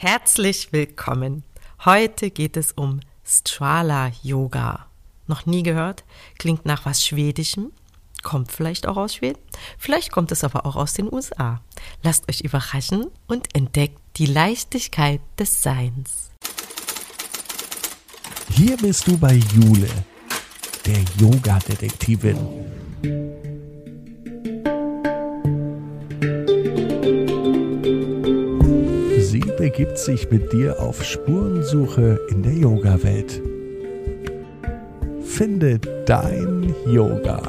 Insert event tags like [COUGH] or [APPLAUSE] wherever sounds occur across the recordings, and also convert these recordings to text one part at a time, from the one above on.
Herzlich willkommen. Heute geht es um Strala Yoga. Noch nie gehört? Klingt nach was Schwedischem? Kommt vielleicht auch aus Schweden? Vielleicht kommt es aber auch aus den USA. Lasst euch überraschen und entdeckt die Leichtigkeit des Seins. Hier bist du bei Jule, der Yoga-Detektivin. Begibt sich mit dir auf Spurensuche in der Yoga-Welt. Finde dein Yoga.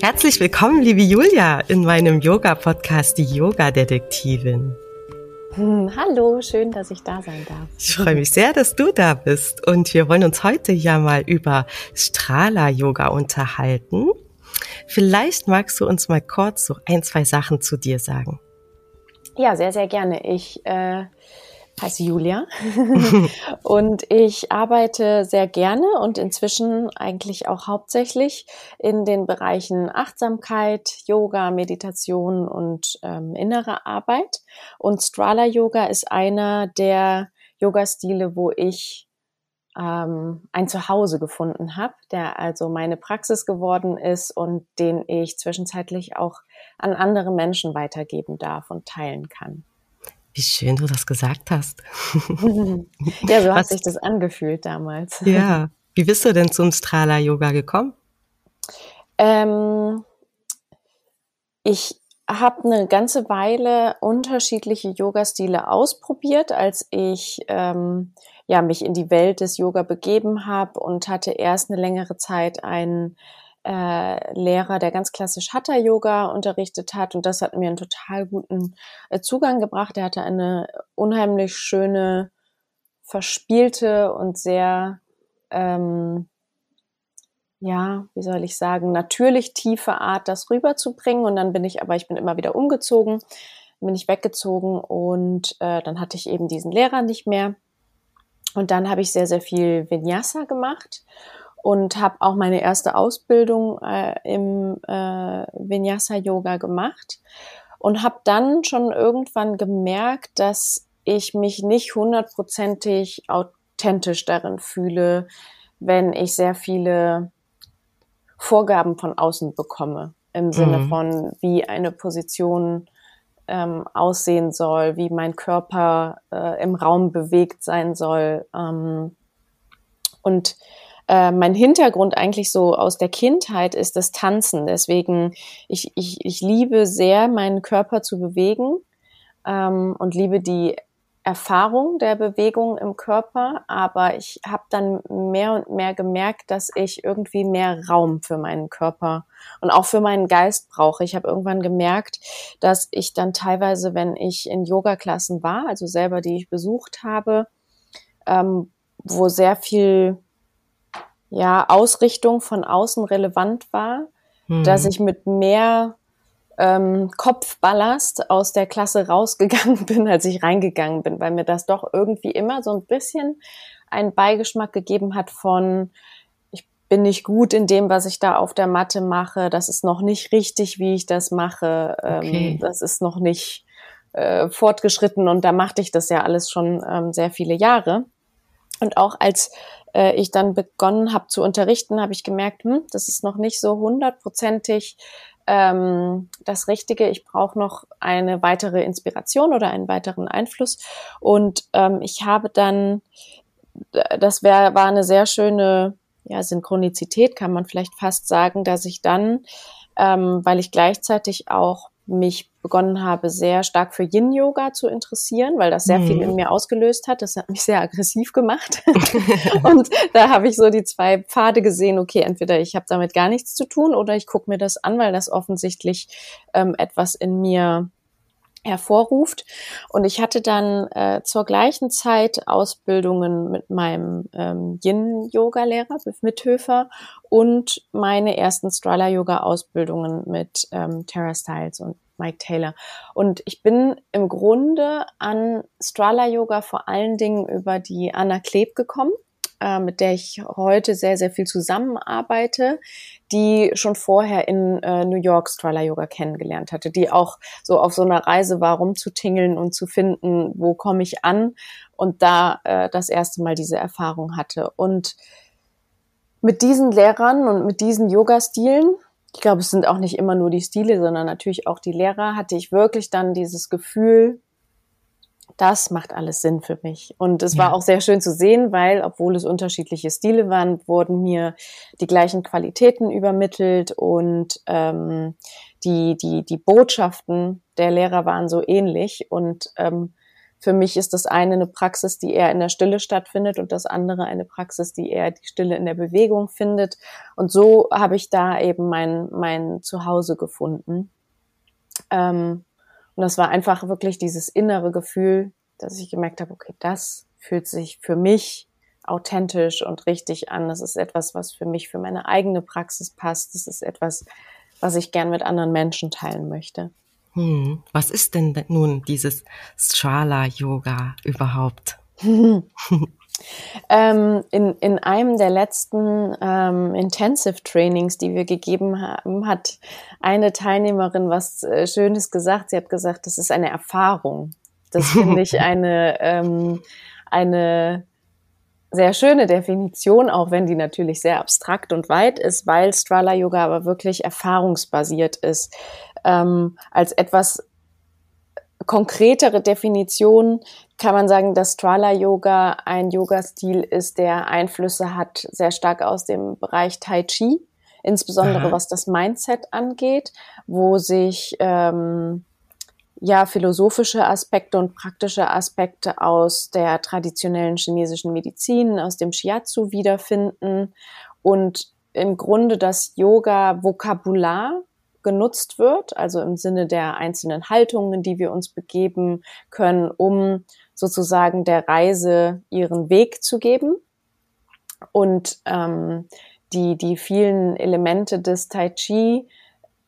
Herzlich willkommen, liebe Julia, in meinem Yoga-Podcast, die Yoga-Detektivin. Hm, hallo, schön, dass ich da sein darf. Ich freue mich sehr, dass du da bist. Und wir wollen uns heute ja mal über Strala-Yoga unterhalten. Vielleicht magst du uns mal kurz so ein, zwei Sachen zu dir sagen. Ja, sehr, sehr gerne. Ich äh, heiße Julia [LAUGHS] und ich arbeite sehr gerne und inzwischen eigentlich auch hauptsächlich in den Bereichen Achtsamkeit, Yoga, Meditation und ähm, innere Arbeit. Und Strala Yoga ist einer der Yoga-Stile, wo ich ähm, ein Zuhause gefunden habe, der also meine Praxis geworden ist und den ich zwischenzeitlich auch an andere Menschen weitergeben darf und teilen kann. Wie schön du das gesagt hast. [LAUGHS] ja, so hat sich das angefühlt damals. Ja. Wie bist du denn zum Strala Yoga gekommen? Ähm, ich habe eine ganze Weile unterschiedliche Yoga-Stile ausprobiert, als ich ähm, ja mich in die Welt des Yoga begeben habe und hatte erst eine längere Zeit einen äh, Lehrer, der ganz klassisch Hatha-Yoga unterrichtet hat und das hat mir einen total guten äh, Zugang gebracht. Er hatte eine unheimlich schöne, verspielte und sehr, ähm, ja, wie soll ich sagen, natürlich tiefe Art, das rüberzubringen. Und dann bin ich, aber ich bin immer wieder umgezogen, bin ich weggezogen und äh, dann hatte ich eben diesen Lehrer nicht mehr. Und dann habe ich sehr, sehr viel Vinyasa gemacht und habe auch meine erste Ausbildung äh, im äh, Vinyasa Yoga gemacht und habe dann schon irgendwann gemerkt, dass ich mich nicht hundertprozentig authentisch darin fühle, wenn ich sehr viele Vorgaben von außen bekomme im Sinne mhm. von wie eine Position ähm, aussehen soll, wie mein Körper äh, im Raum bewegt sein soll ähm, und äh, mein Hintergrund eigentlich so aus der Kindheit ist das Tanzen. Deswegen, ich, ich, ich liebe sehr, meinen Körper zu bewegen ähm, und liebe die Erfahrung der Bewegung im Körper, aber ich habe dann mehr und mehr gemerkt, dass ich irgendwie mehr Raum für meinen Körper und auch für meinen Geist brauche. Ich habe irgendwann gemerkt, dass ich dann teilweise, wenn ich in Yoga-Klassen war, also selber die ich besucht habe, ähm, wo sehr viel ja, Ausrichtung von außen relevant war, hm. dass ich mit mehr ähm, Kopfballast aus der Klasse rausgegangen [LAUGHS] bin, als ich reingegangen bin, weil mir das doch irgendwie immer so ein bisschen einen Beigeschmack gegeben hat von, ich bin nicht gut in dem, was ich da auf der Matte mache, das ist noch nicht richtig, wie ich das mache, ähm, okay. das ist noch nicht äh, fortgeschritten und da machte ich das ja alles schon ähm, sehr viele Jahre. Und auch als äh, ich dann begonnen habe zu unterrichten, habe ich gemerkt, hm, das ist noch nicht so hundertprozentig ähm, das Richtige. Ich brauche noch eine weitere Inspiration oder einen weiteren Einfluss. Und ähm, ich habe dann, das wär, war eine sehr schöne ja, Synchronizität, kann man vielleicht fast sagen, dass ich dann, ähm, weil ich gleichzeitig auch mich begonnen habe, sehr stark für Yin-Yoga zu interessieren, weil das sehr mhm. viel in mir ausgelöst hat. Das hat mich sehr aggressiv gemacht. [LAUGHS] und da habe ich so die zwei Pfade gesehen, okay, entweder ich habe damit gar nichts zu tun oder ich gucke mir das an, weil das offensichtlich ähm, etwas in mir hervorruft. Und ich hatte dann äh, zur gleichen Zeit Ausbildungen mit meinem ähm, Yin-Yoga-Lehrer, Biff Mithöfer, und meine ersten Strala-Yoga-Ausbildungen mit ähm, Tara Styles und Mike Taylor. Und ich bin im Grunde an Strala Yoga vor allen Dingen über die Anna Kleb gekommen. Äh, mit der ich heute sehr, sehr viel zusammenarbeite, die schon vorher in äh, New York Strala Yoga kennengelernt hatte, die auch so auf so einer Reise war, rumzutingeln und zu finden, wo komme ich an und da äh, das erste Mal diese Erfahrung hatte. Und mit diesen Lehrern und mit diesen Yoga-Stilen, ich glaube, es sind auch nicht immer nur die Stile, sondern natürlich auch die Lehrer, hatte ich wirklich dann dieses Gefühl, das macht alles Sinn für mich. Und es ja. war auch sehr schön zu sehen, weil, obwohl es unterschiedliche Stile waren, wurden mir die gleichen Qualitäten übermittelt und ähm, die, die, die Botschaften der Lehrer waren so ähnlich. Und ähm, für mich ist das eine eine Praxis, die eher in der Stille stattfindet und das andere eine Praxis, die eher die Stille in der Bewegung findet. Und so habe ich da eben mein, mein Zuhause gefunden. Ähm, und das war einfach wirklich dieses innere Gefühl, dass ich gemerkt habe, okay, das fühlt sich für mich authentisch und richtig an. Das ist etwas, was für mich, für meine eigene Praxis passt. Das ist etwas, was ich gern mit anderen Menschen teilen möchte. Hm. Was ist denn nun dieses Strala-Yoga überhaupt? [LAUGHS] Ähm, in, in einem der letzten ähm, Intensive Trainings, die wir gegeben haben, hat eine Teilnehmerin was äh, Schönes gesagt. Sie hat gesagt, das ist eine Erfahrung. Das finde ich [LAUGHS] eine, ähm, eine sehr schöne Definition, auch wenn die natürlich sehr abstrakt und weit ist, weil Strala Yoga aber wirklich erfahrungsbasiert ist. Ähm, als etwas konkretere Definition kann man sagen, dass Strala Yoga ein Yoga-Stil ist, der Einflüsse hat sehr stark aus dem Bereich Tai Chi, insbesondere Aha. was das Mindset angeht, wo sich ähm, ja philosophische Aspekte und praktische Aspekte aus der traditionellen chinesischen Medizin, aus dem Shiatsu wiederfinden und im Grunde das Yoga-Vokabular genutzt wird, also im Sinne der einzelnen Haltungen, die wir uns begeben können, um sozusagen der Reise ihren Weg zu geben. Und ähm, die, die vielen Elemente des Tai Chi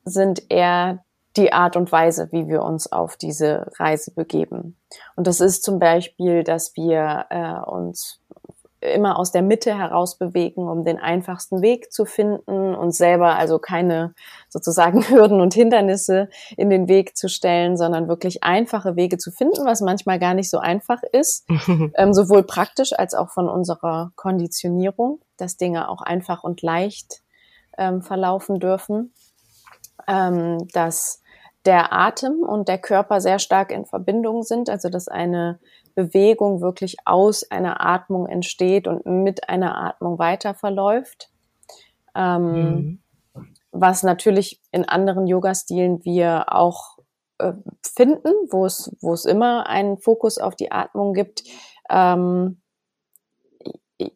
sind eher die Art und Weise, wie wir uns auf diese Reise begeben. Und das ist zum Beispiel, dass wir äh, uns immer aus der Mitte heraus bewegen, um den einfachsten Weg zu finden und selber also keine sozusagen [LAUGHS] Hürden und Hindernisse in den Weg zu stellen, sondern wirklich einfache Wege zu finden, was manchmal gar nicht so einfach ist, [LAUGHS] ähm, sowohl praktisch als auch von unserer Konditionierung, dass Dinge auch einfach und leicht ähm, verlaufen dürfen, ähm, dass der Atem und der Körper sehr stark in Verbindung sind, also dass eine Bewegung wirklich aus einer Atmung entsteht und mit einer Atmung weiter verläuft. Ähm, mhm. Was natürlich in anderen Yoga-Stilen wir auch äh, finden, wo es, wo es immer einen Fokus auf die Atmung gibt. Ähm,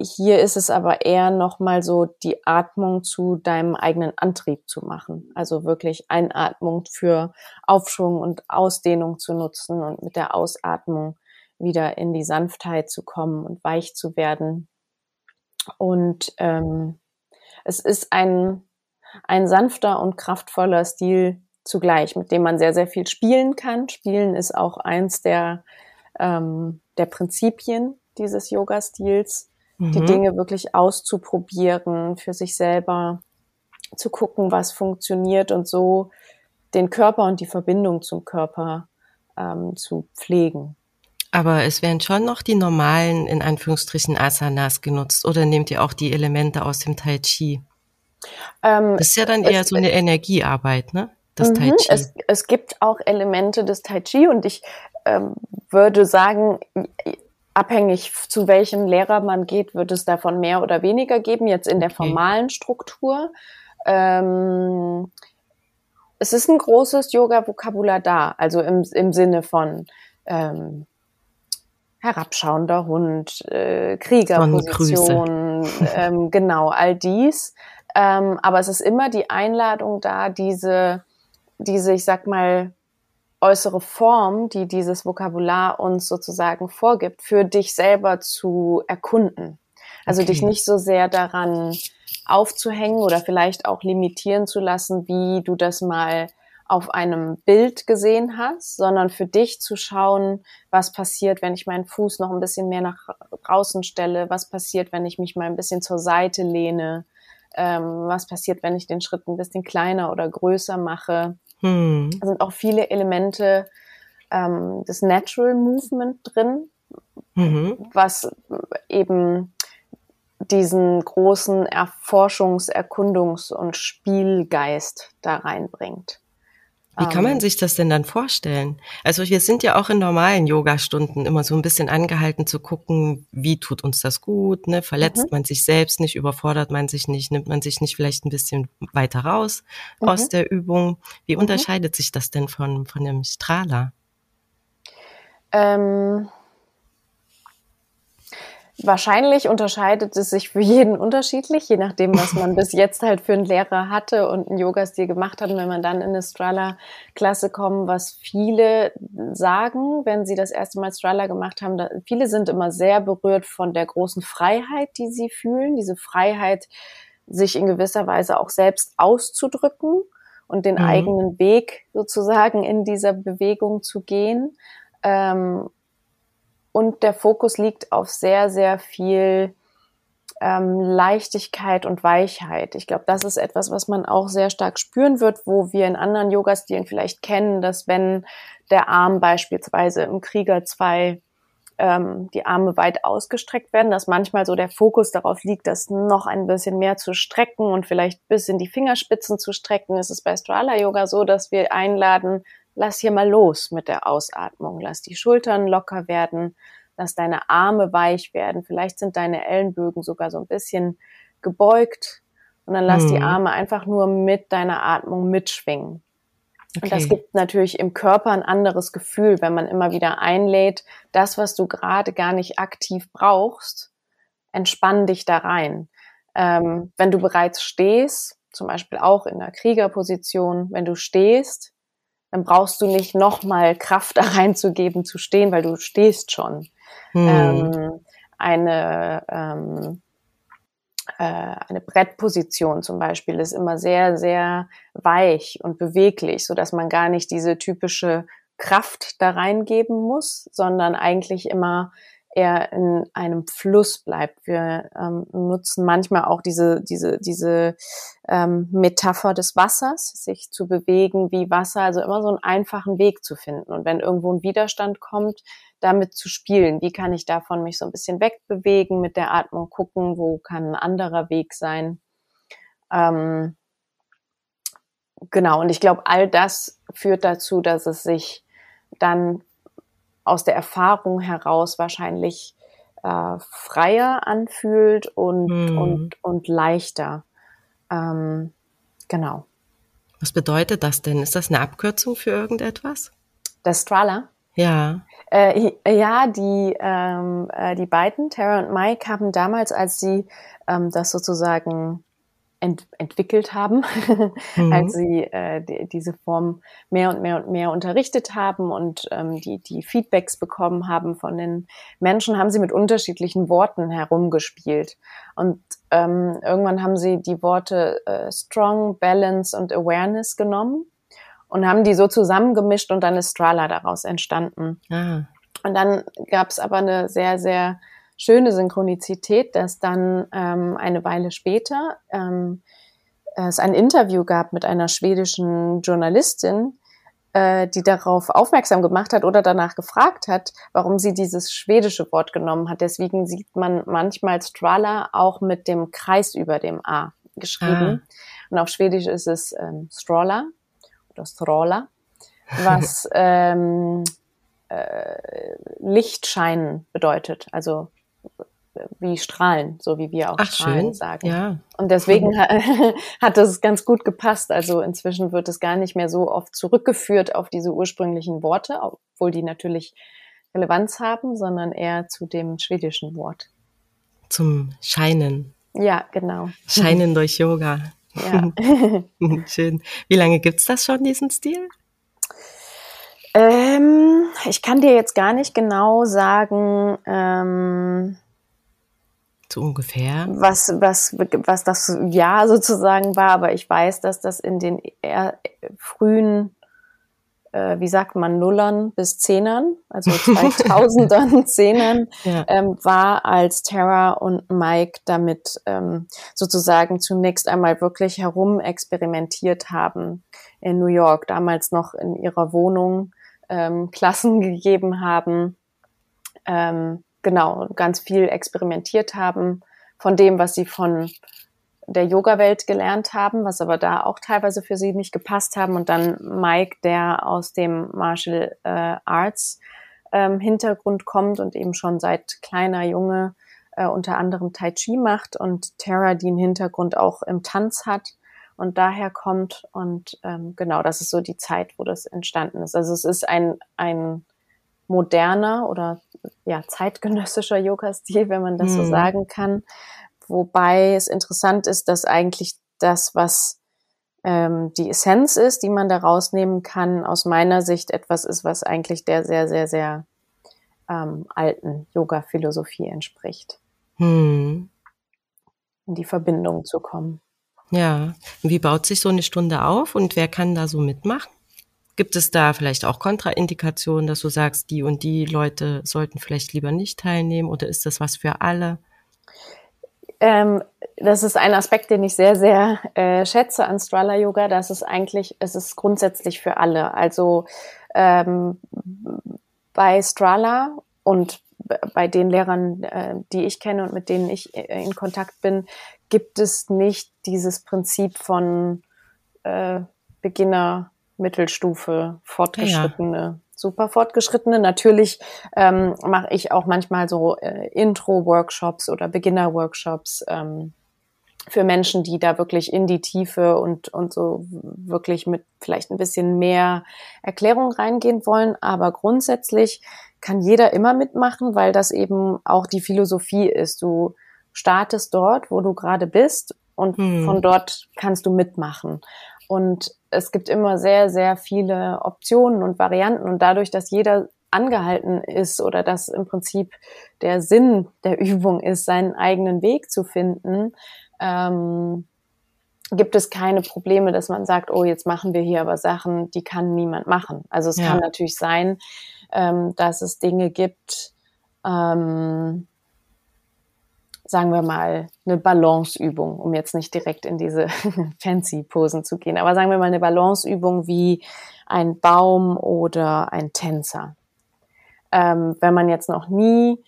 hier ist es aber eher nochmal so, die Atmung zu deinem eigenen Antrieb zu machen. Also wirklich Einatmung für Aufschwung und Ausdehnung zu nutzen und mit der Ausatmung wieder in die Sanftheit zu kommen und weich zu werden. Und ähm, es ist ein, ein sanfter und kraftvoller Stil zugleich, mit dem man sehr, sehr viel spielen kann. Spielen ist auch eins der, ähm, der Prinzipien dieses Yoga-Stils, mhm. die Dinge wirklich auszuprobieren, für sich selber zu gucken, was funktioniert und so den Körper und die Verbindung zum Körper ähm, zu pflegen. Aber es werden schon noch die normalen, in Anführungsstrichen, Asanas genutzt oder nehmt ihr auch die Elemente aus dem Tai Chi? Ähm, das ist ja dann eher so eine Energiearbeit, ne? Das mhm, Tai Chi. Es, es gibt auch Elemente des Tai Chi und ich ähm, würde sagen, abhängig zu welchem Lehrer man geht, wird es davon mehr oder weniger geben, jetzt in der formalen Struktur. Ähm, es ist ein großes Yoga-Vokabular da, also im, im Sinne von ähm, herabschauender Hund, äh, Kriegerposition, [LAUGHS] ähm, genau, all dies. Ähm, aber es ist immer die Einladung da, diese, diese, ich sag mal, äußere Form, die dieses Vokabular uns sozusagen vorgibt, für dich selber zu erkunden. Also okay. dich nicht so sehr daran aufzuhängen oder vielleicht auch limitieren zu lassen, wie du das mal auf einem Bild gesehen hast, sondern für dich zu schauen, was passiert, wenn ich meinen Fuß noch ein bisschen mehr nach draußen stelle, was passiert, wenn ich mich mal ein bisschen zur Seite lehne, ähm, was passiert, wenn ich den Schritt ein bisschen kleiner oder größer mache. Hm. Da sind auch viele Elemente ähm, des Natural Movement drin, mhm. was eben diesen großen Erforschungs-, Erkundungs- und Spielgeist da reinbringt. Wie kann man ähm. sich das denn dann vorstellen? Also wir sind ja auch in normalen Yoga-Stunden immer so ein bisschen angehalten zu gucken, wie tut uns das gut, ne? Verletzt mhm. man sich selbst nicht, überfordert man sich nicht, nimmt man sich nicht vielleicht ein bisschen weiter raus mhm. aus der Übung? Wie mhm. unterscheidet sich das denn von, von einem Strahler? Ähm, Wahrscheinlich unterscheidet es sich für jeden unterschiedlich, je nachdem, was man [LAUGHS] bis jetzt halt für einen Lehrer hatte und einen Yoga-Stil gemacht hat. Und wenn man dann in eine Strala-Klasse kommt, was viele sagen, wenn sie das erste Mal Strala gemacht haben, da, viele sind immer sehr berührt von der großen Freiheit, die sie fühlen. Diese Freiheit, sich in gewisser Weise auch selbst auszudrücken und den mhm. eigenen Weg sozusagen in dieser Bewegung zu gehen. Ähm, und der Fokus liegt auf sehr, sehr viel ähm, Leichtigkeit und Weichheit. Ich glaube, das ist etwas, was man auch sehr stark spüren wird, wo wir in anderen Yoga-Stilen vielleicht kennen, dass wenn der Arm beispielsweise im Krieger 2 ähm, die Arme weit ausgestreckt werden, dass manchmal so der Fokus darauf liegt, das noch ein bisschen mehr zu strecken und vielleicht bis in die Fingerspitzen zu strecken. Es ist bei Strala Yoga so, dass wir einladen, lass hier mal los mit der Ausatmung. Lass die Schultern locker werden, lass deine Arme weich werden. Vielleicht sind deine Ellenbögen sogar so ein bisschen gebeugt und dann lass hm. die mhm. Arme einfach nur mit deiner Atmung mitschwingen. Okay. Und das gibt natürlich im Körper ein anderes Gefühl, wenn man immer wieder einlädt, das, was du gerade gar nicht aktiv brauchst, entspann dich da rein. Ähm, wenn du bereits stehst, zum Beispiel auch in der Kriegerposition, wenn du stehst, dann brauchst du nicht nochmal Kraft [LAUGHS] da reinzugeben zu stehen, weil du stehst schon. Hm. Ähm, eine, ähm, äh, eine Brettposition zum Beispiel ist immer sehr, sehr weich und beweglich, so dass man gar nicht diese typische Kraft da reingeben muss, sondern eigentlich immer er in einem Fluss bleibt. Wir ähm, nutzen manchmal auch diese, diese, diese ähm, Metapher des Wassers, sich zu bewegen wie Wasser, also immer so einen einfachen Weg zu finden. Und wenn irgendwo ein Widerstand kommt, damit zu spielen. Wie kann ich davon mich so ein bisschen wegbewegen, mit der Atmung gucken, wo kann ein anderer Weg sein. Ähm, genau, und ich glaube, all das führt dazu, dass es sich dann aus der Erfahrung heraus wahrscheinlich äh, freier anfühlt und, hm. und, und leichter. Ähm, genau. Was bedeutet das denn? Ist das eine Abkürzung für irgendetwas? Das Strala? Ja. Äh, ja, die, ähm, äh, die beiden, Tara und Mike, haben damals, als sie ähm, das sozusagen ent entwickelt haben, [LAUGHS] mhm. als sie äh, die, diese Form mehr und mehr und mehr unterrichtet haben und ähm, die, die Feedbacks bekommen haben von den Menschen, haben sie mit unterschiedlichen Worten herumgespielt. Und ähm, irgendwann haben sie die Worte äh, Strong, Balance und Awareness genommen und haben die so zusammengemischt und dann ist Strala daraus entstanden. Ah. Und dann gab es aber eine sehr, sehr schöne Synchronizität, dass dann ähm, eine Weile später ähm, es ein Interview gab mit einer schwedischen Journalistin, äh, die darauf aufmerksam gemacht hat oder danach gefragt hat, warum sie dieses schwedische Wort genommen hat. Deswegen sieht man manchmal Strala auch mit dem Kreis über dem A geschrieben. Ah. Und auf Schwedisch ist es ähm, Strola oder Strola, was [LAUGHS] ähm, äh, Lichtscheinen bedeutet. Also wie strahlen, so wie wir auch Ach, strahlen schön. sagen. Ja. Und deswegen [LAUGHS] hat das ganz gut gepasst. Also inzwischen wird es gar nicht mehr so oft zurückgeführt auf diese ursprünglichen Worte, obwohl die natürlich Relevanz haben, sondern eher zu dem schwedischen Wort. Zum Scheinen. Ja, genau. Scheinen durch Yoga. Ja. [LAUGHS] [LAUGHS] Schön. Wie lange gibt's das schon, diesen Stil? Ähm, ich kann dir jetzt gar nicht genau sagen, ähm, So ungefähr. Was, was, was das Jahr sozusagen war, aber ich weiß, dass das in den frühen äh, wie sagt man, Nullern bis Zehnern, also [LAUGHS] 2000ern, Zehnern, ja. ähm, war, als Tara und Mike damit ähm, sozusagen zunächst einmal wirklich herum experimentiert haben in New York, damals noch in ihrer Wohnung ähm, Klassen [LAUGHS] gegeben haben, ähm, genau, ganz viel experimentiert haben von dem, was sie von der Yoga-Welt gelernt haben, was aber da auch teilweise für sie nicht gepasst haben. Und dann Mike, der aus dem Martial äh, Arts ähm, Hintergrund kommt und eben schon seit kleiner Junge äh, unter anderem Tai Chi macht und Tara, die einen Hintergrund auch im Tanz hat und daher kommt. Und ähm, genau, das ist so die Zeit, wo das entstanden ist. Also es ist ein, ein moderner oder ja, zeitgenössischer Yoga-Stil, wenn man das mhm. so sagen kann. Wobei es interessant ist, dass eigentlich das, was ähm, die Essenz ist, die man da rausnehmen kann, aus meiner Sicht etwas ist, was eigentlich der sehr, sehr, sehr ähm, alten Yoga-Philosophie entspricht. Hm. In die Verbindung zu kommen. Ja, wie baut sich so eine Stunde auf und wer kann da so mitmachen? Gibt es da vielleicht auch Kontraindikationen, dass du sagst, die und die Leute sollten vielleicht lieber nicht teilnehmen oder ist das was für alle? Ähm, das ist ein Aspekt, den ich sehr, sehr äh, schätze an Strala Yoga. Das ist eigentlich, es ist grundsätzlich für alle. Also ähm, bei Strala und bei den Lehrern, äh, die ich kenne und mit denen ich äh, in Kontakt bin, gibt es nicht dieses Prinzip von äh, Beginner, Mittelstufe, Fortgeschrittene. Ja super fortgeschrittene. Natürlich ähm, mache ich auch manchmal so äh, Intro-Workshops oder Beginner-Workshops ähm, für Menschen, die da wirklich in die Tiefe und, und so wirklich mit vielleicht ein bisschen mehr Erklärung reingehen wollen. Aber grundsätzlich kann jeder immer mitmachen, weil das eben auch die Philosophie ist. Du startest dort, wo du gerade bist und hm. von dort kannst du mitmachen. Und es gibt immer sehr, sehr viele Optionen und Varianten. Und dadurch, dass jeder angehalten ist oder dass im Prinzip der Sinn der [LAUGHS] Übung ist, seinen eigenen Weg zu finden, ähm, gibt es keine Probleme, dass man sagt, oh, jetzt machen wir hier aber Sachen, die kann niemand machen. Also es ja. kann natürlich sein, ähm, dass es Dinge gibt, ähm, sagen wir mal, eine Balanceübung, um jetzt nicht direkt in diese [LAUGHS] fancy Posen zu gehen, aber sagen wir mal eine Balanceübung wie ein Baum oder ein Tänzer. Ähm, wenn man jetzt noch nie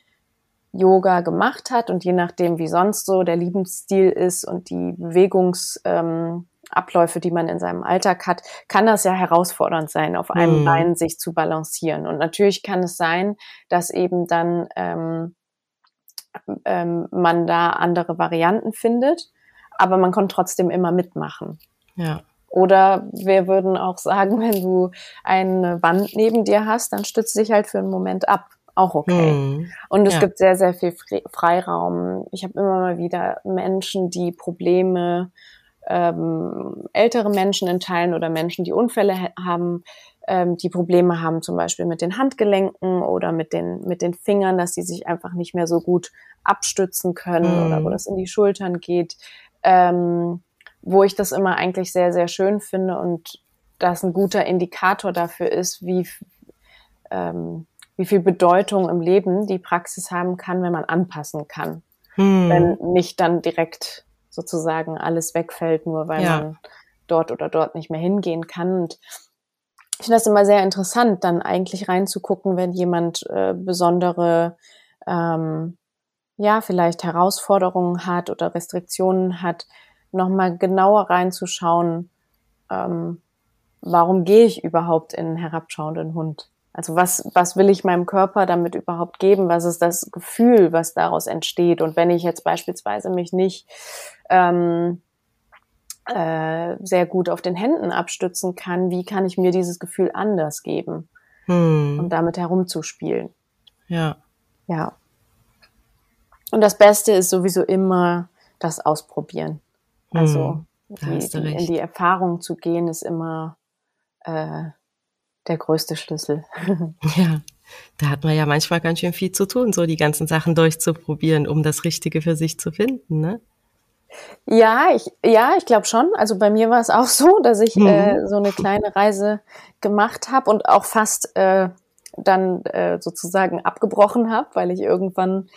Yoga gemacht hat und je nachdem, wie sonst so der Lebensstil ist und die Bewegungsabläufe, ähm, die man in seinem Alltag hat, kann das ja herausfordernd sein, auf einem mhm. Bein sich zu balancieren. Und natürlich kann es sein, dass eben dann ähm, ähm, man da andere Varianten findet, aber man kann trotzdem immer mitmachen. Ja. Oder wir würden auch sagen, [LAUGHS] wenn du eine Wand neben dir hast, dann stützt dich halt für einen Moment ab. Auch okay. Hm. Und es ja. gibt sehr, sehr viel Freiraum. Ich habe immer mal wieder Menschen, die Probleme, ähm, ältere Menschen in Teilen oder Menschen, die Unfälle haben, ähm, die Probleme haben, zum Beispiel mit den Handgelenken oder mit den, mit den Fingern, dass sie sich einfach nicht mehr so gut abstützen können mhm. oder wo das in die Schultern geht, ähm, wo ich das immer eigentlich sehr, sehr schön finde und das ein guter Indikator dafür ist, wie, ähm, wie viel Bedeutung im Leben die Praxis haben kann, wenn man anpassen kann. Mhm. Wenn nicht dann direkt sozusagen alles wegfällt, nur weil ja. man dort oder dort nicht mehr hingehen kann. Und ich finde das immer sehr interessant, dann eigentlich reinzugucken, wenn jemand äh, besondere, ähm, ja, vielleicht Herausforderungen hat oder Restriktionen hat, nochmal genauer reinzuschauen, ähm, warum gehe ich überhaupt in einen herabschauenden Hund? Also was, was will ich meinem Körper damit überhaupt geben? Was ist das Gefühl, was daraus entsteht? Und wenn ich jetzt beispielsweise mich nicht ähm, äh, sehr gut auf den Händen abstützen kann, wie kann ich mir dieses Gefühl anders geben hm. und damit herumzuspielen. Ja. Ja. Und das Beste ist sowieso immer das Ausprobieren. Also hm. die, die, in die Erfahrung zu gehen, ist immer äh, der größte Schlüssel. [LAUGHS] ja. da hat man ja manchmal ganz schön viel zu tun, so die ganzen Sachen durchzuprobieren, um das Richtige für sich zu finden, ne? Ja, ich, ja, ich glaube schon. Also bei mir war es [LAUGHS] auch so, dass ich mhm. äh, so eine kleine Reise gemacht habe und auch fast äh, dann äh, sozusagen abgebrochen habe, weil ich irgendwann,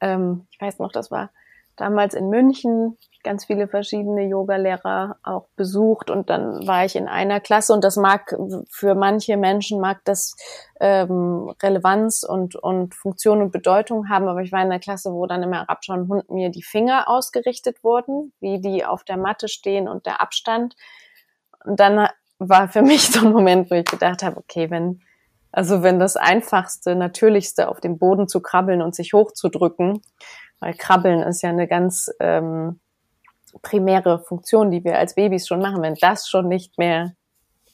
ähm, ich weiß noch, das war damals in München, ganz viele verschiedene Yogalehrer auch besucht und dann war ich in einer Klasse und das mag für manche Menschen mag das ähm, Relevanz und und Funktion und Bedeutung haben, aber ich war in einer Klasse, wo dann im arabischen Hund mir die Finger ausgerichtet wurden, wie die auf der Matte stehen und der Abstand. Und dann war für mich so ein Moment, wo ich gedacht habe, okay, wenn also wenn das einfachste, natürlichste auf dem Boden zu krabbeln und sich hochzudrücken, weil Krabbeln ist ja eine ganz ähm, primäre Funktion, die wir als Babys schon machen, wenn das schon nicht mehr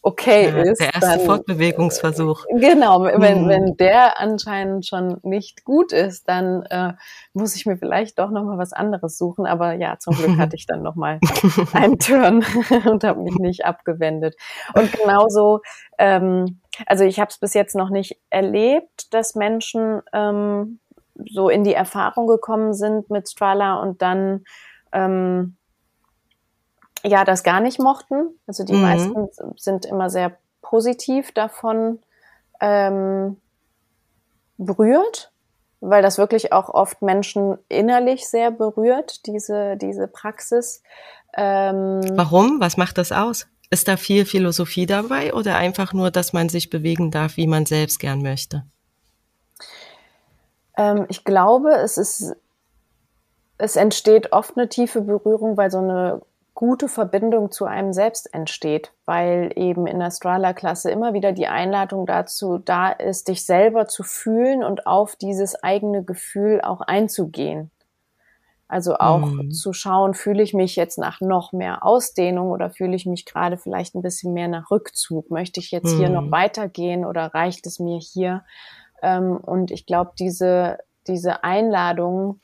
okay ja, ist. Der erste dann, Fortbewegungsversuch. Genau, wenn, mhm. wenn der anscheinend schon nicht gut ist, dann äh, muss ich mir vielleicht doch nochmal was anderes suchen. Aber ja, zum Glück hatte ich dann nochmal [LAUGHS] einen Turn [LAUGHS] und habe mich nicht abgewendet. Und genauso, ähm, also ich habe es bis jetzt noch nicht erlebt, dass Menschen ähm, so in die Erfahrung gekommen sind mit Strala und dann ähm, ja das gar nicht mochten. Also die mhm. meisten sind immer sehr positiv davon ähm, berührt, weil das wirklich auch oft Menschen innerlich sehr berührt, diese, diese Praxis. Ähm, Warum? Was macht das aus? Ist da viel Philosophie dabei oder einfach nur, dass man sich bewegen darf, wie man selbst gern möchte? Ähm, ich glaube, es ist, es entsteht oft eine tiefe Berührung, weil so eine gute Verbindung zu einem selbst entsteht, weil eben in der Strala-Klasse immer wieder die Einladung dazu da ist, dich selber zu fühlen und auf dieses eigene Gefühl auch einzugehen. Also auch mhm. zu schauen, fühle ich mich jetzt nach noch mehr Ausdehnung oder fühle ich mich gerade vielleicht ein bisschen mehr nach Rückzug? Möchte ich jetzt mhm. hier noch mhm. weitergehen oder reicht es mir hier? Ähm, und ich glaube, diese, diese Einladung,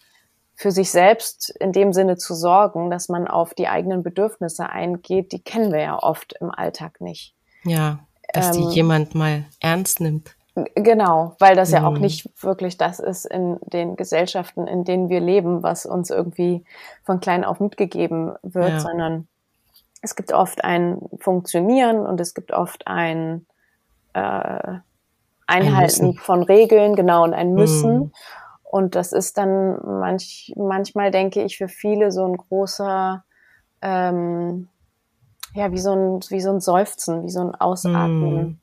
für sich selbst in dem Sinne zu sorgen, dass man auf die eigenen Bedürfnisse eingeht, die kennen wir ja oft im Alltag nicht. Ja, dass ähm, die jemand mal ernst nimmt. Genau, weil das ja auch mhm. nicht wirklich das ist in den Gesellschaften, in denen wir leben, was uns irgendwie von klein auf mitgegeben wird, ja. sondern es gibt oft ein Funktionieren und es gibt oft ein äh, Einhalten ein von Regeln, genau, und ein Müssen. Mhm. Und das ist dann manch, manchmal, denke ich, für viele so ein großer, ähm, ja, wie so ein, wie so ein Seufzen, wie so ein Ausatmen. Mm.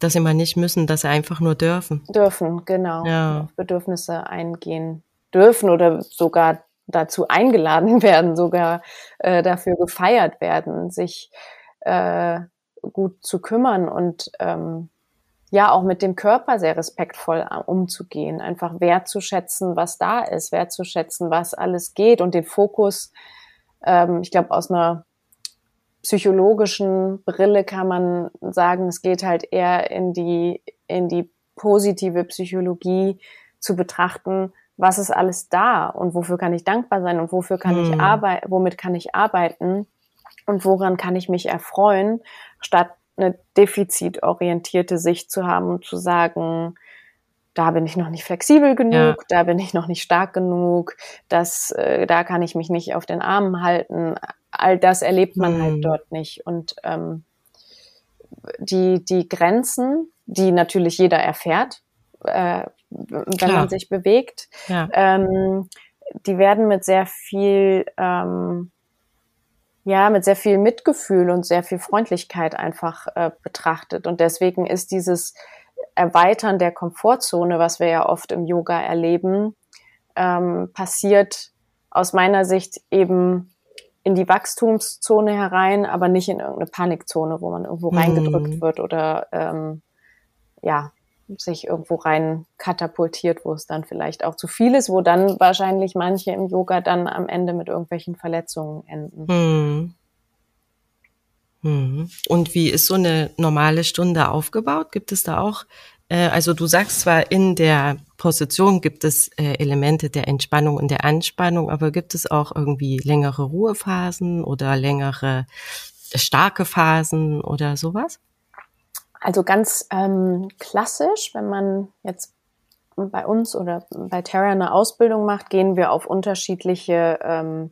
Dass sie mal nicht müssen, dass sie einfach nur dürfen. Dürfen, genau. Ja. Auf Bedürfnisse eingehen dürfen oder sogar dazu eingeladen [LAUGHS] werden, sogar äh, dafür gefeiert werden, sich äh, gut zu kümmern und ähm, ja auch mit dem Körper sehr respektvoll äh, umzugehen, einfach wertzuschätzen, was da ist, wertzuschätzen, was alles geht und den Fokus, ähm, ich glaube, aus einer psychologischen Brille kann man sagen, es geht halt eher in die, in die positive Psychologie zu betrachten, was ist alles da und wofür kann ich dankbar sein und wofür kann hm. ich arbeiten, womit kann ich arbeiten und woran kann ich mich erfreuen, statt eine defizitorientierte Sicht zu haben und zu sagen, da bin ich noch nicht flexibel genug, ja. da bin ich noch nicht stark genug, das, äh, da kann ich mich nicht auf den Armen halten. All das erlebt man halt mhm. halt dort nicht. Und ähm, die, die Grenzen, die natürlich jeder erfährt, äh, wenn Klar. man sich bewegt, ja. ähm, die werden mit sehr viel ähm, ja, mit sehr viel Mitgefühl und sehr viel Freundlichkeit einfach äh, betrachtet. Und deswegen ist dieses Erweitern der Komfortzone, was wir ja oft im Yoga erleben, ähm, passiert aus meiner Sicht eben in die Wachstumszone herein, aber nicht in irgendeine Panikzone, wo man irgendwo mhm. reingedrückt wird oder ähm, ja, sich irgendwo rein katapultiert, wo es dann vielleicht auch zu viel ist, wo dann wahrscheinlich manche im Yoga dann am Ende mit irgendwelchen Verletzungen enden. Hm. Hm. Und wie ist so eine normale Stunde aufgebaut? Gibt es da auch, äh, also du sagst zwar in der Position gibt es äh, Elemente der Entspannung und der Anspannung, aber gibt es auch irgendwie längere Ruhephasen oder längere starke Phasen oder sowas? Also ganz ähm, klassisch, wenn man jetzt bei uns oder bei Terra eine Ausbildung macht, gehen wir auf unterschiedliche ähm,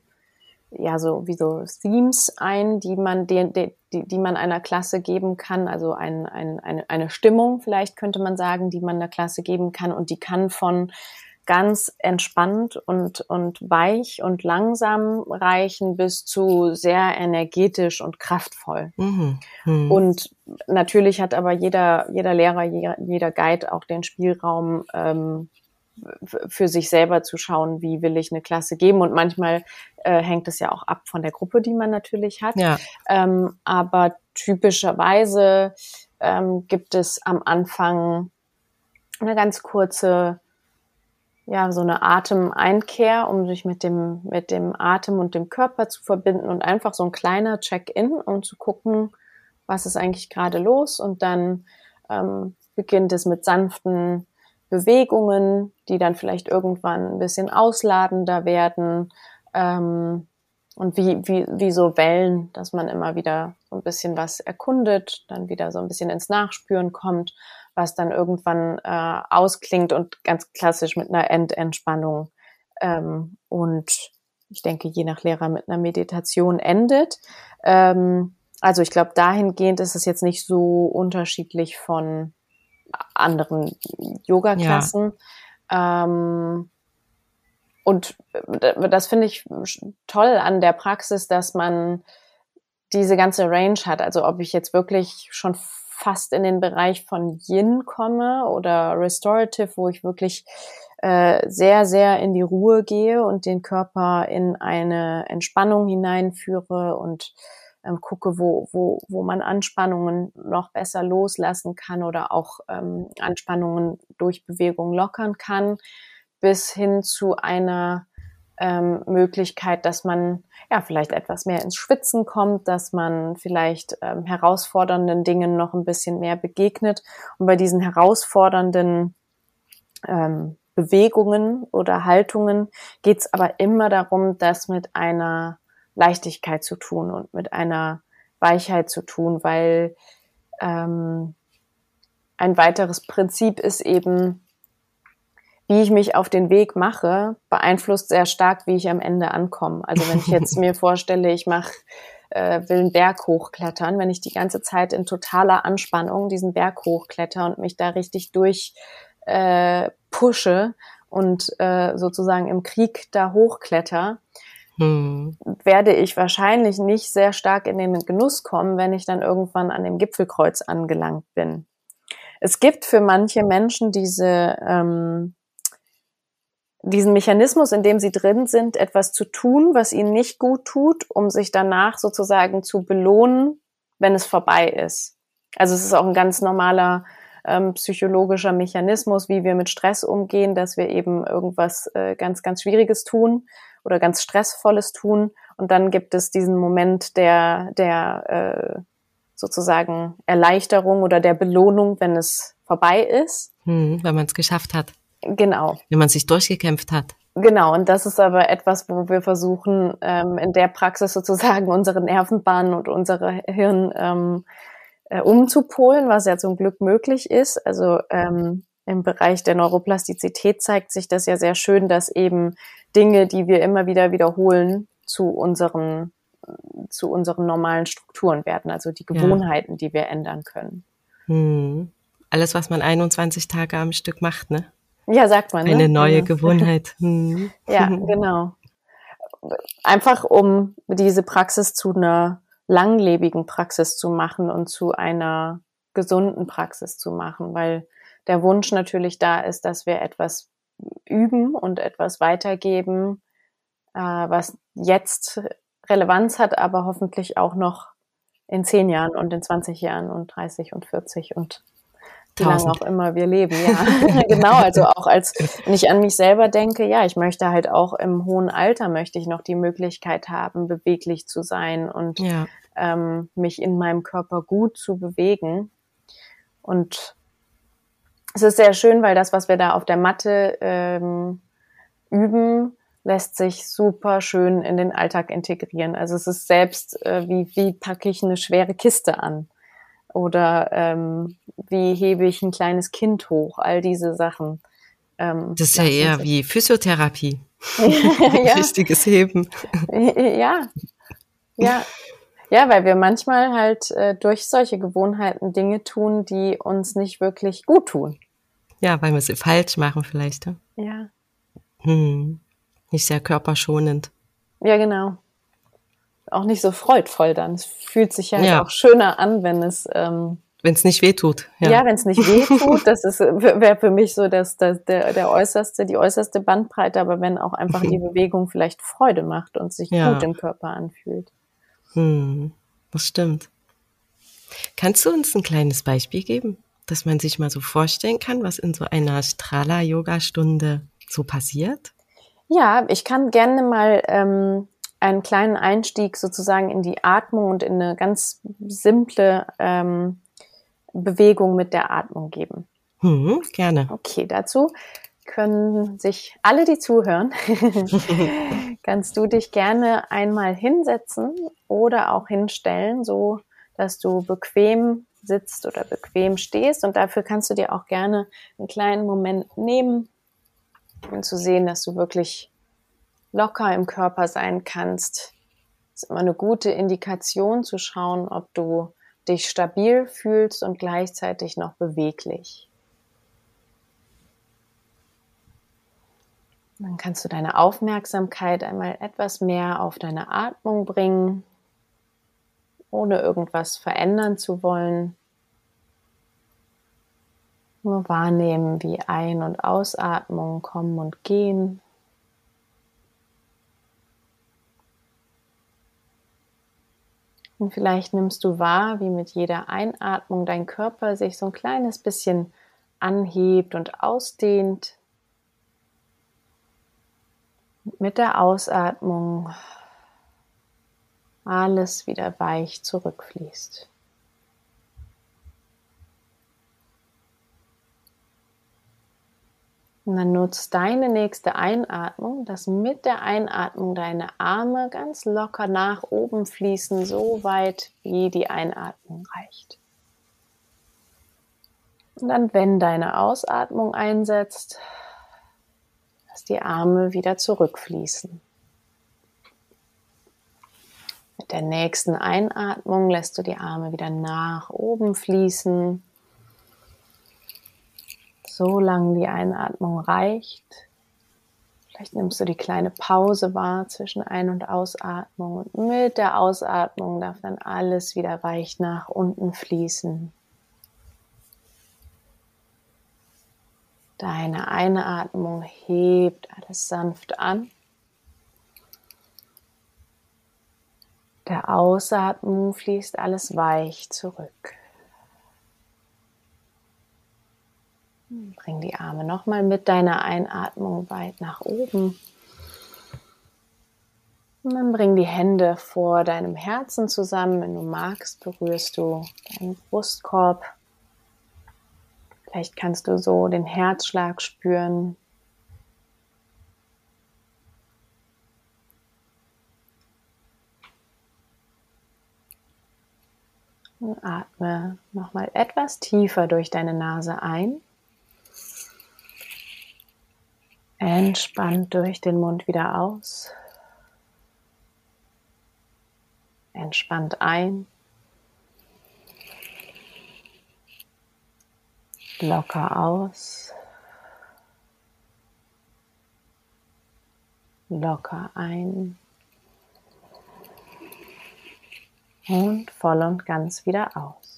ja so wie so Themes ein, die man die, die, die man einer Klasse geben kann, also ein, ein, eine, eine Stimmung vielleicht könnte man sagen, die man der Klasse geben kann. Und die kann von ganz entspannt und, und weich und langsam reichen bis zu sehr energetisch und kraftvoll. Mhm. Mhm. Und natürlich hat aber jeder, jeder Lehrer, jeder, jeder Guide auch den Spielraum, ähm, für sich selber zu schauen, wie will ich eine Klasse geben. Und manchmal äh, hängt es ja auch ab von der Gruppe, die man natürlich hat. Ja. Ähm, aber typischerweise ähm, gibt es am Anfang eine ganz kurze, ja, so eine Atemeinkehr, um sich mit dem, mit dem Atem und dem Körper zu verbinden und einfach so ein kleiner Check-in, um zu gucken, was ist eigentlich gerade los. Und dann ähm, beginnt es mit sanften Bewegungen, die dann vielleicht irgendwann ein bisschen ausladender werden ähm, und wie, wie, wie so Wellen, dass man immer wieder so ein bisschen was erkundet, dann wieder so ein bisschen ins Nachspüren kommt, was dann irgendwann äh, ausklingt und ganz klassisch mit einer Endentspannung ähm, und ich denke, je nach Lehrer mit einer Meditation endet. Ähm, also ich glaube, dahingehend ist es jetzt nicht so unterschiedlich von anderen Yoga-Klassen. Ja. Ähm, und das finde ich toll an der Praxis, dass man diese ganze Range hat. Also ob ich jetzt wirklich schon fast in den Bereich von Yin komme oder Restorative, wo ich wirklich äh, sehr, sehr in die Ruhe gehe und den Körper in eine Entspannung hineinführe und ähm, gucke, wo, wo, wo man Anspannungen noch besser loslassen kann oder auch ähm, Anspannungen durch Bewegung lockern kann, bis hin zu einer ähm, Möglichkeit, dass man ja vielleicht etwas mehr ins Schwitzen kommt, dass man vielleicht ähm, herausfordernden Dingen noch ein bisschen mehr begegnet. Und bei diesen herausfordernden ähm, Bewegungen oder Haltungen geht es aber immer darum, das mit einer Leichtigkeit zu tun und mit einer Weichheit zu tun, weil ähm, ein weiteres Prinzip ist eben, wie ich mich auf den Weg mache, beeinflusst sehr stark, wie ich am Ende ankomme. Also wenn ich jetzt [LAUGHS] mir vorstelle, ich mache äh, will einen Berg hochklettern, wenn ich die ganze Zeit in totaler Anspannung diesen Berg hochkletter und mich da richtig durch äh, pushe und äh, sozusagen im Krieg da hochkletter, hm. werde ich wahrscheinlich nicht sehr stark in den Genuss kommen, wenn ich dann irgendwann an dem Gipfelkreuz angelangt bin. Es gibt für manche Menschen diese, ähm, diesen Mechanismus, in dem sie drin sind, etwas zu tun, was ihnen nicht gut tut, um sich danach sozusagen zu belohnen, wenn es vorbei ist. Also es ist auch ein ganz normaler ähm, psychologischer Mechanismus, wie wir mit Stress umgehen, dass wir eben irgendwas äh, ganz, ganz Schwieriges tun oder ganz Stressvolles tun. Und dann gibt es diesen Moment der, der äh, sozusagen Erleichterung oder der Belohnung, wenn es vorbei ist. Hm, wenn man es geschafft hat. Genau. Wenn man sich durchgekämpft hat. Genau, und das ist aber etwas, wo wir versuchen, ähm, in der Praxis sozusagen unsere Nervenbahnen und unsere Hirn ähm, äh, umzupolen, was ja zum Glück möglich ist. Also ähm, im Bereich der Neuroplastizität zeigt sich das ja sehr schön, dass eben Dinge, die wir immer wieder wiederholen, zu unseren, zu unseren normalen Strukturen werden, also die Gewohnheiten, ja. die wir ändern können. Hm. Alles, was man 21 Tage am Stück macht, ne? Ja, sagt man. Ne? Eine neue genau. Gewohnheit. [LAUGHS] Hm. Ja, [LAUGHS] genau. Einfach um diese Praxis zu einer langlebigen Praxis zu machen und zu einer gesunden Praxis zu machen, weil der Wunsch natürlich da ist, dass wir etwas üben und etwas weitergeben, äh, was jetzt Relevanz hat, aber hoffentlich auch noch in zehn Jahren und in 20 Jahren und 30 und 40 und wie lange auch immer wir leben, ja. [LAUGHS] genau, also auch als, wenn ich an mich selber denke, ja, ich möchte halt auch im hohen Alter möchte ich noch die Möglichkeit haben, beweglich zu sein und ja. ähm, mich in meinem Körper gut zu bewegen. Und es ist sehr schön, weil das, was wir da auf der Matte ähm, üben, lässt sich super schön in den Alltag integrieren. Also es ist selbst, äh, wie, wie packe ich eine schwere Kiste an. Oder ähm, wie hebe ich ein kleines Kind hoch, all diese Sachen. Ähm, das ist ja eher wie Physiotherapie. [LAUGHS] [LAUGHS] ja. Richtiges Heben. [LAUGHS] ja, ja. Ja, weil wir manchmal halt äh, durch solche Gewohnheiten Dinge tun, die uns nicht wirklich gut tun. Ja, weil wir sie falsch machen vielleicht. Ja. Hm. Nicht sehr körperschonend. Ja, genau. Auch nicht so freudvoll dann. Es fühlt sich halt ja. auch schöner an, wenn es ähm, wenn es nicht wehtut. Ja, ja wenn es nicht wehtut, das ist wäre für mich so das, das, der, der äußerste, die äußerste Bandbreite, aber wenn auch einfach die Bewegung vielleicht Freude macht und sich ja. gut im Körper anfühlt. Hm, das stimmt. Kannst du uns ein kleines Beispiel geben, dass man sich mal so vorstellen kann, was in so einer Strala-Yoga-Stunde so passiert? Ja, ich kann gerne mal ähm, einen kleinen Einstieg sozusagen in die Atmung und in eine ganz simple ähm, Bewegung mit der Atmung geben. Hm, gerne. Okay, dazu können sich alle, die zuhören, [LAUGHS] kannst du dich gerne einmal hinsetzen oder auch hinstellen, so dass du bequem sitzt oder bequem stehst. Und dafür kannst du dir auch gerne einen kleinen Moment nehmen, um zu sehen, dass du wirklich locker im Körper sein kannst. Ist immer eine gute Indikation zu schauen, ob du dich stabil fühlst und gleichzeitig noch beweglich. Dann kannst du deine Aufmerksamkeit einmal etwas mehr auf deine Atmung bringen, ohne irgendwas verändern zu wollen. Nur wahrnehmen, wie Ein- und Ausatmung kommen und gehen. Und vielleicht nimmst du wahr, wie mit jeder Einatmung dein Körper sich so ein kleines bisschen anhebt und ausdehnt. Mit der Ausatmung alles wieder weich zurückfließt. Und dann nutzt deine nächste Einatmung, dass mit der Einatmung deine Arme ganz locker nach oben fließen, so weit wie die Einatmung reicht. Und dann, wenn deine Ausatmung einsetzt, dass die Arme wieder zurückfließen. Mit der nächsten Einatmung lässt du die Arme wieder nach oben fließen solange die Einatmung reicht. Vielleicht nimmst du die kleine Pause wahr zwischen Ein- und Ausatmung und mit der Ausatmung darf dann alles wieder weich nach unten fließen. Deine Einatmung hebt alles sanft an. Der Ausatmung fließt alles weich zurück. Bring die Arme nochmal mit deiner Einatmung weit nach oben. Und dann bring die Hände vor deinem Herzen zusammen. Wenn du magst, berührst du deinen Brustkorb. Vielleicht kannst du so den Herzschlag spüren. Und atme nochmal etwas tiefer durch deine Nase ein. Entspannt durch den Mund wieder aus. Entspannt ein. Locker aus. Locker ein. Und voll und ganz wieder aus.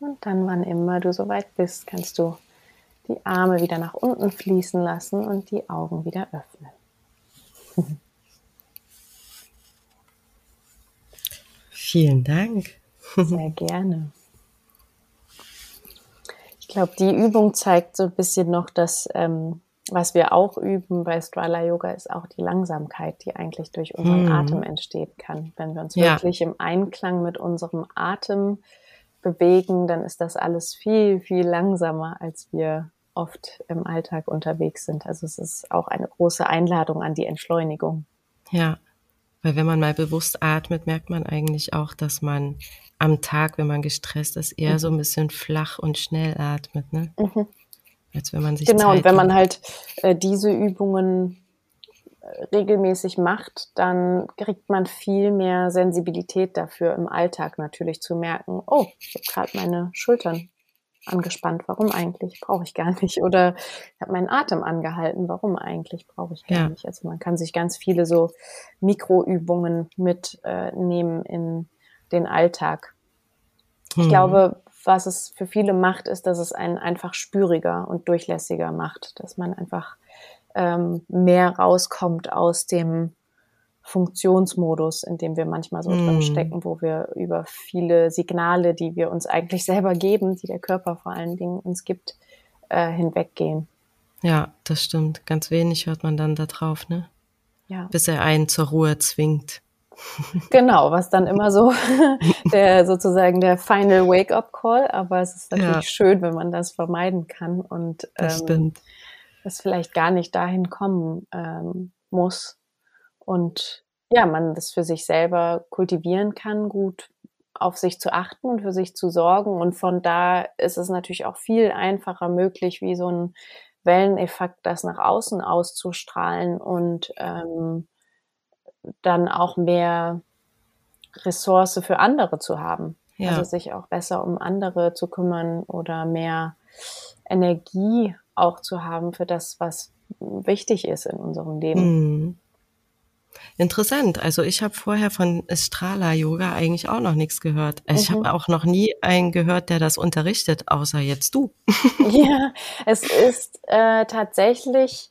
Und dann, wann immer du soweit bist, kannst du die Arme wieder nach unten fließen lassen und die Augen wieder öffnen. [LAUGHS] Vielen Dank. Sehr gerne. Ich glaube, die Übung zeigt so ein bisschen noch, dass ähm, was wir auch üben bei Strala Yoga ist auch die Langsamkeit, die eigentlich durch unseren hm. Atem entstehen kann. Wenn wir uns ja. wirklich im Einklang mit unserem Atem bewegen, dann ist das alles viel, viel langsamer, als wir oft im Alltag unterwegs sind. Also es ist auch eine große Einladung an die Entschleunigung. Ja, Weil wenn man mal bewusst atmet, merkt man eigentlich auch, dass man am Tag, wenn man gestresst ist, eher mhm. so ein bisschen flach und schnell atmet, ne? Mhm. Als wenn man sich Genau, Zeit und wenn man halt äh, diese Übungen regelmäßig macht, dann kriegt man viel mehr Sensibilität dafür im Alltag natürlich zu merken, oh, ich habe gerade meine Schultern angespannt. Warum eigentlich? Brauche ich gar nicht. Oder ich habe meinen Atem angehalten. Warum eigentlich? Brauche ich gar ja. nicht. Also man kann sich ganz viele so Mikroübungen mitnehmen äh, in den Alltag. Ich hm. glaube, was es für viele macht, ist, dass es einen einfach spüriger und durchlässiger macht, dass man einfach ähm, mehr rauskommt aus dem Funktionsmodus, in dem wir manchmal so mm. drin stecken, wo wir über viele Signale, die wir uns eigentlich selber geben, die der Körper vor allen Dingen uns gibt, äh, hinweggehen. Ja, das stimmt. Ganz wenig hört man dann da drauf, ne? Ja. Bis er einen zur Ruhe zwingt. Genau, was dann immer so [LAUGHS] der sozusagen der Final Wake-up-Call, aber es ist natürlich ja. schön, wenn man das vermeiden kann und ähm, es vielleicht gar nicht dahin kommen ähm, muss, und ja, man das für sich selber kultivieren kann, gut auf sich zu achten und für sich zu sorgen. Und von da ist es natürlich auch viel einfacher möglich, wie so ein Welleneffekt, das nach außen auszustrahlen und ähm, dann auch mehr Ressource für andere zu haben. Ja. Also sich auch besser um andere zu kümmern oder mehr Energie auch zu haben für das, was wichtig ist in unserem Leben. Mhm. Interessant. Also ich habe vorher von Strala Yoga eigentlich auch noch nichts gehört. Also ich mhm. habe auch noch nie einen gehört, der das unterrichtet, außer jetzt du. [LAUGHS] ja, es ist äh, tatsächlich,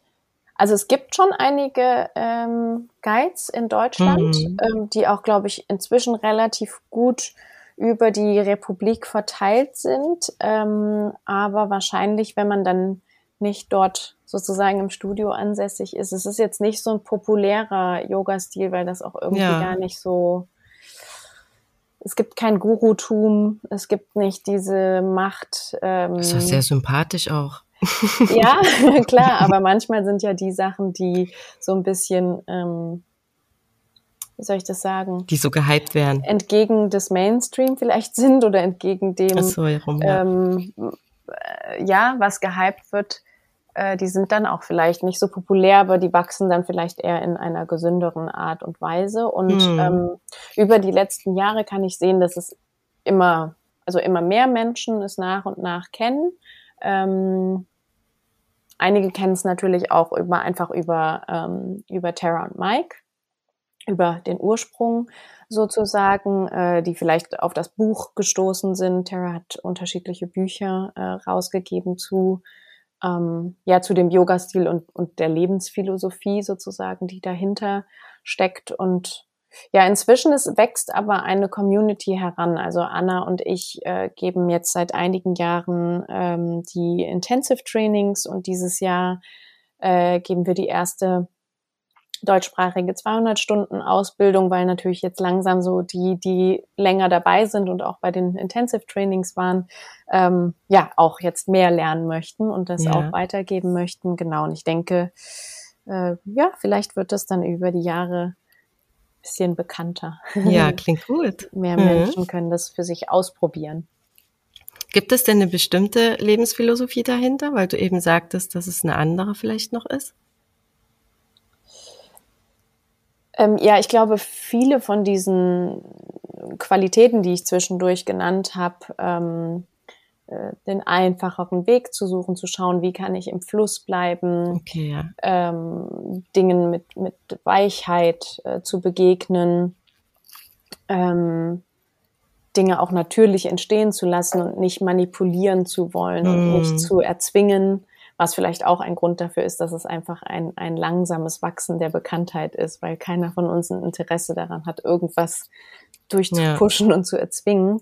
also es gibt schon einige ähm, Guides in Deutschland, mhm. ähm, die auch, glaube ich, inzwischen relativ gut über die Republik verteilt sind. Ähm, aber wahrscheinlich, wenn man dann nicht dort sozusagen im Studio ansässig ist. Es ist jetzt nicht so ein populärer Yoga-Stil, weil das auch irgendwie ja. gar nicht so. Es gibt kein Gurutum, es gibt nicht diese Macht. Ähm, das ist doch sehr sympathisch auch. [LAUGHS] [LAUGHS] ja, [LAUGHS] klar, aber manchmal sind ja die Sachen, die so ein bisschen, ähm, wie soll ich das sagen? Die so gehypt werden. Entgegen des Mainstream vielleicht sind oder entgegen dem, so, herum, ja. Ähm, äh, ja, was gehypt wird, äh, die sind dann auch vielleicht nicht so populär, aber die wachsen dann vielleicht eher in einer gesünderen Art und Weise. Und mhm. ähm, über die letzten Jahre kann ich sehen, dass es immer, also immer mehr Menschen es nach und nach kennen. Ähm, einige kennen es natürlich auch über, einfach über, ähm, über Tara und Mike, über den Ursprung sozusagen, äh, die vielleicht auf das Buch gestoßen sind. Tara hat unterschiedliche Bücher äh, rausgegeben zu ähm, ja zu dem Yoga-Stil und, und der Lebensphilosophie sozusagen, die dahinter steckt. Und ja, inzwischen ist, wächst aber eine Community heran. Also Anna und ich äh, geben jetzt seit einigen Jahren ähm, die Intensive Trainings und dieses Jahr äh, geben wir die erste deutschsprachige 200 Stunden Ausbildung, weil natürlich jetzt langsam so die, die länger dabei sind und auch bei den Intensive Trainings waren, ähm, ja, auch jetzt mehr lernen möchten und das ja. auch weitergeben möchten. Genau. Und ich denke, äh, ja, vielleicht wird das dann über die Jahre bisschen bekannter. Ja, [LAUGHS] klingt gut. Mehr mhm. Menschen können das für sich ausprobieren. Gibt es denn eine bestimmte Lebensphilosophie dahinter, weil du eben sagtest, dass es eine andere vielleicht noch ist? Ähm, ja, ich glaube, viele von diesen Qualitäten, die ich zwischendurch genannt habe, ähm, äh, den einfacheren Weg zu suchen, zu schauen, wie kann ich im Fluss bleiben, okay, ja. ähm, Dingen mit, mit Weichheit äh, zu begegnen, ähm, Dinge auch natürlich entstehen zu lassen und nicht manipulieren zu wollen mm. und nicht zu erzwingen, was vielleicht auch ein Grund dafür ist, dass es einfach ein, ein langsames Wachsen der Bekanntheit ist, weil keiner von uns ein Interesse daran hat, irgendwas durchzupushen ja. und zu erzwingen,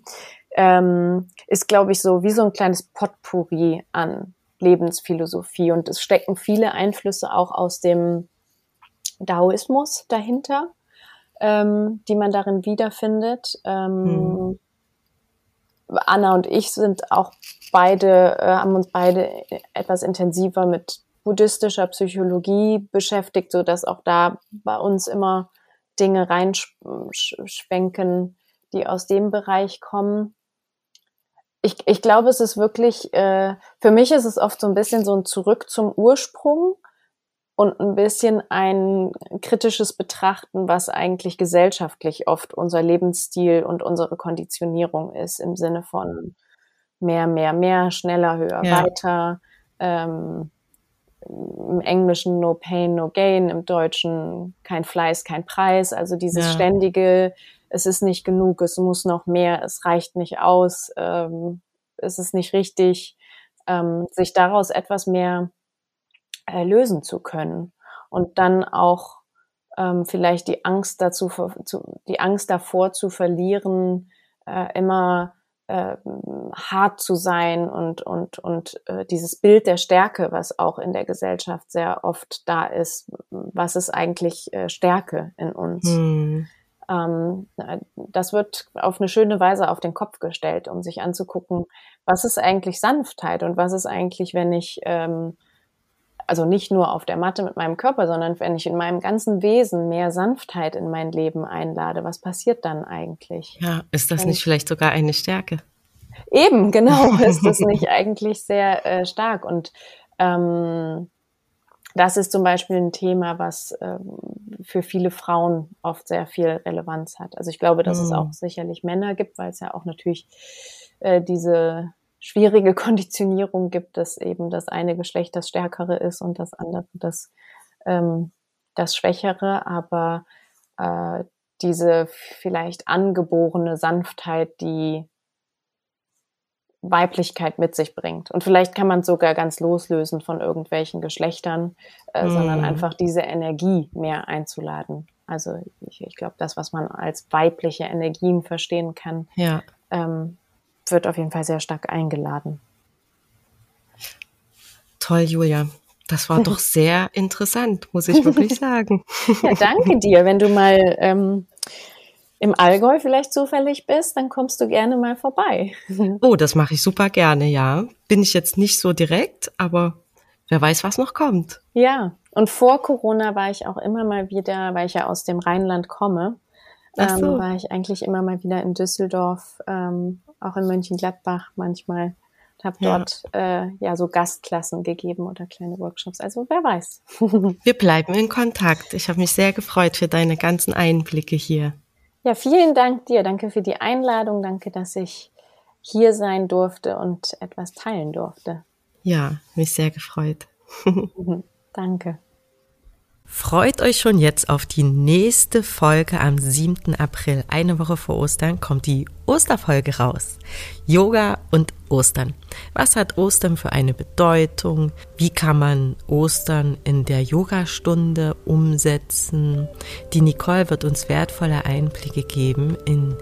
ähm, ist, glaube ich, so wie so ein kleines Potpourri an Lebensphilosophie. Und es stecken viele Einflüsse auch aus dem Daoismus dahinter, ähm, die man darin wiederfindet. Ähm, hm. Anna und ich sind auch beide, äh, haben uns beide etwas intensiver mit buddhistischer Psychologie beschäftigt, so dass auch da bei uns immer Dinge reinschwenken, die aus dem Bereich kommen. Ich, ich glaube, es ist wirklich, äh, für mich ist es oft so ein bisschen so ein Zurück zum Ursprung und ein bisschen ein kritisches Betrachten, was eigentlich gesellschaftlich oft unser Lebensstil und unsere Konditionierung ist, im Sinne von mehr, mehr, mehr, schneller, höher, ja. weiter. Ähm, Im Englischen no pain, no gain, im Deutschen kein Fleiß, kein Preis. Also dieses ja. ständige, es ist nicht genug, es muss noch mehr, es reicht nicht aus, ähm, es ist nicht richtig, ähm, sich daraus etwas mehr äh, lösen zu können und dann auch ähm, vielleicht die Angst dazu, zu, die Angst davor zu verlieren, äh, immer äh, hart zu sein und und und äh, dieses Bild der Stärke, was auch in der Gesellschaft sehr oft da ist, was ist eigentlich äh, Stärke in uns? Hm. Ähm, das wird auf eine schöne Weise auf den Kopf gestellt, um sich anzugucken, was ist eigentlich Sanftheit und was ist eigentlich, wenn ich ähm, also nicht nur auf der Matte mit meinem Körper, sondern wenn ich in meinem ganzen Wesen mehr Sanftheit in mein Leben einlade, was passiert dann eigentlich? Ja, ist das wenn nicht vielleicht sogar eine Stärke? Eben, genau, [LAUGHS] ist das nicht eigentlich sehr äh, stark. Und ähm, das ist zum Beispiel ein Thema, was ähm, für viele Frauen oft sehr viel Relevanz hat. Also ich glaube, dass mhm. es auch sicherlich Männer gibt, weil es ja auch natürlich äh, diese schwierige [LAUGHS] Konditionierung gibt, dass eben das eine Geschlecht das Stärkere ist und das andere das, ähm, das Schwächere, aber äh, diese vielleicht angeborene Sanftheit, die Weiblichkeit mit sich bringt. Und vielleicht kann man sogar ganz loslösen von irgendwelchen Geschlechtern, äh, mm. sondern einfach diese Energie mehr einzuladen. Also ich, ich glaube, das, was man als weibliche Energien verstehen kann, ja. ähm, wird auf jeden Fall sehr stark eingeladen. Toll, Julia. Das war doch [LAUGHS] sehr interessant, muss ich wirklich [LAUGHS] sagen. Ja, danke dir. Wenn du mal ähm, im Allgäu vielleicht zufällig bist, dann kommst du gerne mal vorbei. [LAUGHS] Oh, das mache ich super gerne, ja. Bin ich jetzt nicht so direkt, aber wer weiß, was noch kommt. Ja, und vor Corona war ich auch immer mal wieder, weil ich ja aus dem Rheinland komme, ähm, so. war ich eigentlich immer mal wieder in Düsseldorf, ähm, auch in Mönchengladbach manchmal und habe ja. dort äh, ja so Gastklassen gegeben oder kleine Workshops. Also wer weiß. [LAUGHS] Wir bleiben in Kontakt. Ich habe mich sehr gefreut für deine ganzen Einblicke hier. Ja, vielen Dank dir. Danke für die Einladung. Danke, dass ich hier sein durfte und etwas teilen durfte. Ja, mich sehr gefreut. [LAUGHS] Danke. Freut euch schon jetzt auf die nächste Folge am 7. April. Eine Woche vor Ostern kommt die Osterfolge raus. Yoga und Ostern. Was hat Ostern für eine Bedeutung? Wie kann man Ostern in der Yogastunde umsetzen? Die Nicole wird uns wertvolle Einblicke geben in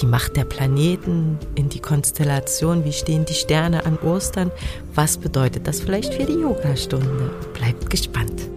die Macht der Planeten, in die Konstellation. Wie stehen die Sterne an Ostern? Was bedeutet das vielleicht für die Yogastunde? Bleibt gespannt.